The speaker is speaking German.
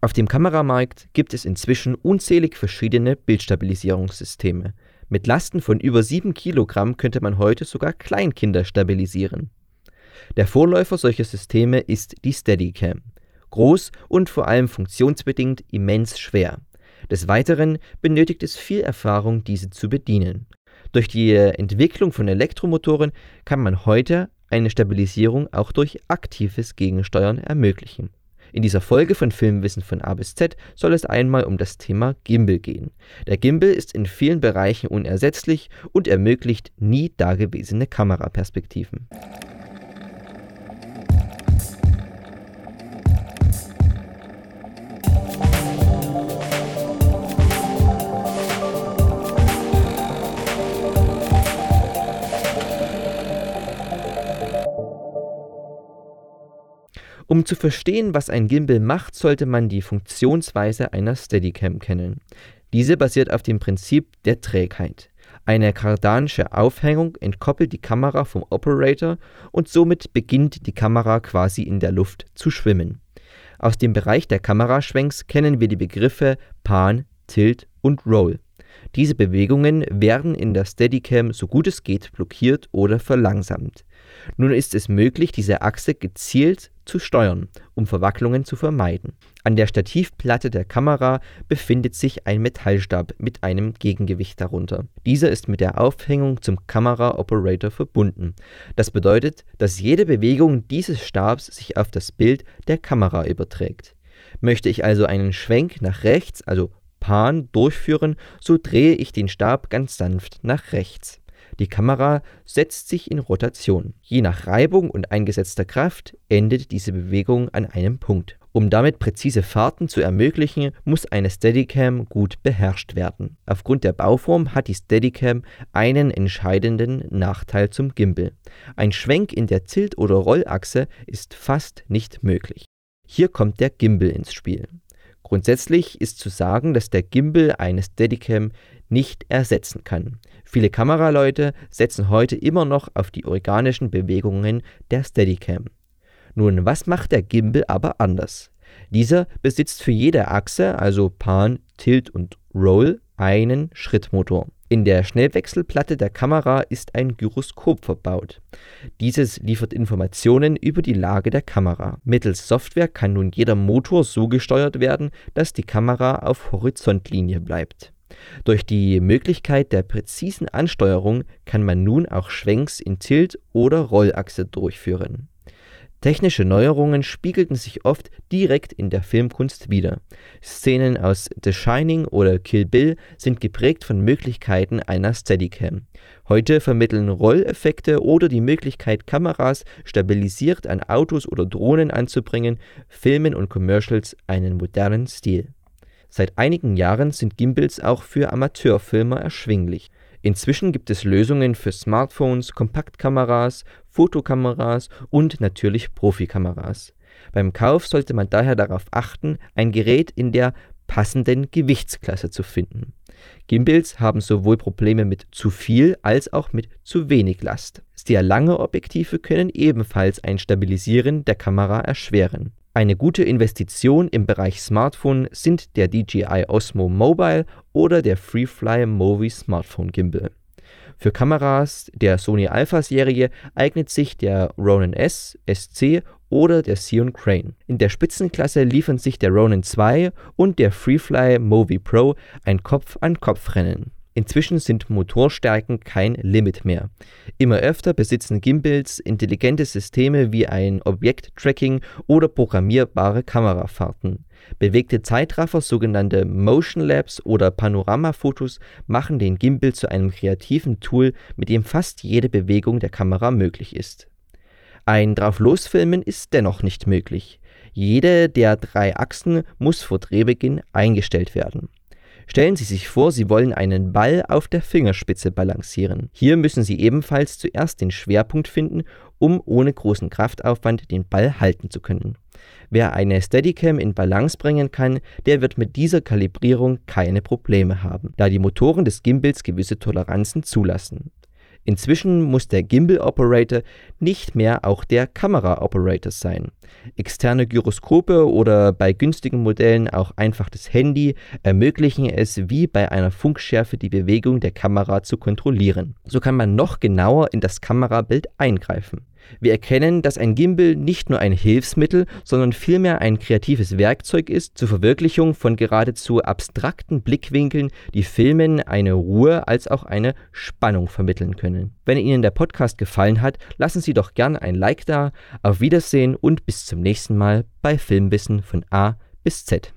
Auf dem Kameramarkt gibt es inzwischen unzählig verschiedene Bildstabilisierungssysteme. Mit Lasten von über 7 Kilogramm könnte man heute sogar Kleinkinder stabilisieren. Der Vorläufer solcher Systeme ist die Steadicam. Groß und vor allem funktionsbedingt immens schwer. Des Weiteren benötigt es viel Erfahrung, diese zu bedienen. Durch die Entwicklung von Elektromotoren kann man heute eine Stabilisierung auch durch aktives Gegensteuern ermöglichen. In dieser Folge von Filmwissen von A bis Z soll es einmal um das Thema Gimbal gehen. Der Gimbal ist in vielen Bereichen unersetzlich und ermöglicht nie dagewesene Kameraperspektiven. Um zu verstehen, was ein Gimbal macht, sollte man die Funktionsweise einer Steadicam kennen. Diese basiert auf dem Prinzip der Trägheit. Eine kardanische Aufhängung entkoppelt die Kamera vom Operator und somit beginnt die Kamera quasi in der Luft zu schwimmen. Aus dem Bereich der Kameraschwenks kennen wir die Begriffe Pan, Tilt und Roll. Diese Bewegungen werden in der Steadicam so gut es geht blockiert oder verlangsamt. Nun ist es möglich, diese Achse gezielt zu steuern, um Verwacklungen zu vermeiden. An der Stativplatte der Kamera befindet sich ein Metallstab mit einem Gegengewicht darunter. Dieser ist mit der Aufhängung zum Kamera-Operator verbunden. Das bedeutet, dass jede Bewegung dieses Stabs sich auf das Bild der Kamera überträgt. Möchte ich also einen Schwenk nach rechts, also Pan, durchführen, so drehe ich den Stab ganz sanft nach rechts. Die Kamera setzt sich in Rotation. Je nach Reibung und eingesetzter Kraft endet diese Bewegung an einem Punkt. Um damit präzise Fahrten zu ermöglichen, muss eine Steadicam gut beherrscht werden. Aufgrund der Bauform hat die Steadicam einen entscheidenden Nachteil zum Gimbal. Ein Schwenk in der Tilt- oder Rollachse ist fast nicht möglich. Hier kommt der Gimbal ins Spiel. Grundsätzlich ist zu sagen, dass der Gimbal eine Steadicam nicht ersetzen kann. Viele Kameraleute setzen heute immer noch auf die organischen Bewegungen der Steadicam. Nun, was macht der Gimbal aber anders? Dieser besitzt für jede Achse, also Pan, Tilt und Roll, einen Schrittmotor. In der Schnellwechselplatte der Kamera ist ein Gyroskop verbaut. Dieses liefert Informationen über die Lage der Kamera. Mittels Software kann nun jeder Motor so gesteuert werden, dass die Kamera auf Horizontlinie bleibt. Durch die Möglichkeit der präzisen Ansteuerung kann man nun auch Schwenks in Tilt oder Rollachse durchführen. Technische Neuerungen spiegelten sich oft direkt in der Filmkunst wider. Szenen aus The Shining oder Kill Bill sind geprägt von Möglichkeiten einer Steadicam. Heute vermitteln Rolleffekte oder die Möglichkeit, Kameras stabilisiert an Autos oder Drohnen anzubringen, Filmen und Commercials einen modernen Stil Seit einigen Jahren sind Gimbals auch für Amateurfilmer erschwinglich. Inzwischen gibt es Lösungen für Smartphones, Kompaktkameras, Fotokameras und natürlich Profikameras. Beim Kauf sollte man daher darauf achten, ein Gerät in der passenden Gewichtsklasse zu finden. Gimbals haben sowohl Probleme mit zu viel als auch mit zu wenig Last. Sehr lange Objektive können ebenfalls ein Stabilisieren der Kamera erschweren eine gute Investition im Bereich Smartphone sind der DJI Osmo Mobile oder der FreeFly Movi Smartphone Gimbal. Für Kameras der Sony Alpha-Serie eignet sich der Ronin S, SC oder der Xeon Crane. In der Spitzenklasse liefern sich der Ronin 2 und der FreeFly Movi Pro ein Kopf-an-Kopf-Rennen Inzwischen sind Motorstärken kein Limit mehr. Immer öfter besitzen Gimbals intelligente Systeme wie ein Objekttracking oder programmierbare Kamerafahrten. Bewegte Zeitraffer, sogenannte Motion Labs oder Panoramafotos machen den Gimbal zu einem kreativen Tool, mit dem fast jede Bewegung der Kamera möglich ist. Ein Drauflosfilmen ist dennoch nicht möglich. Jede der drei Achsen muss vor Drehbeginn eingestellt werden. Stellen Sie sich vor, Sie wollen einen Ball auf der Fingerspitze balancieren. Hier müssen Sie ebenfalls zuerst den Schwerpunkt finden, um ohne großen Kraftaufwand den Ball halten zu können. Wer eine Steadicam in Balance bringen kann, der wird mit dieser Kalibrierung keine Probleme haben, da die Motoren des Gimbals gewisse Toleranzen zulassen. Inzwischen muss der Gimbal Operator nicht mehr auch der Kamera Operator sein. Externe Gyroskope oder bei günstigen Modellen auch einfach das Handy ermöglichen es wie bei einer Funkschärfe die Bewegung der Kamera zu kontrollieren. So kann man noch genauer in das Kamerabild eingreifen. Wir erkennen, dass ein Gimbal nicht nur ein Hilfsmittel, sondern vielmehr ein kreatives Werkzeug ist zur Verwirklichung von geradezu abstrakten Blickwinkeln, die Filmen eine Ruhe als auch eine Spannung vermitteln können. Wenn Ihnen der Podcast gefallen hat, lassen Sie doch gern ein Like da. Auf Wiedersehen und bis zum nächsten Mal bei Filmwissen von A bis Z.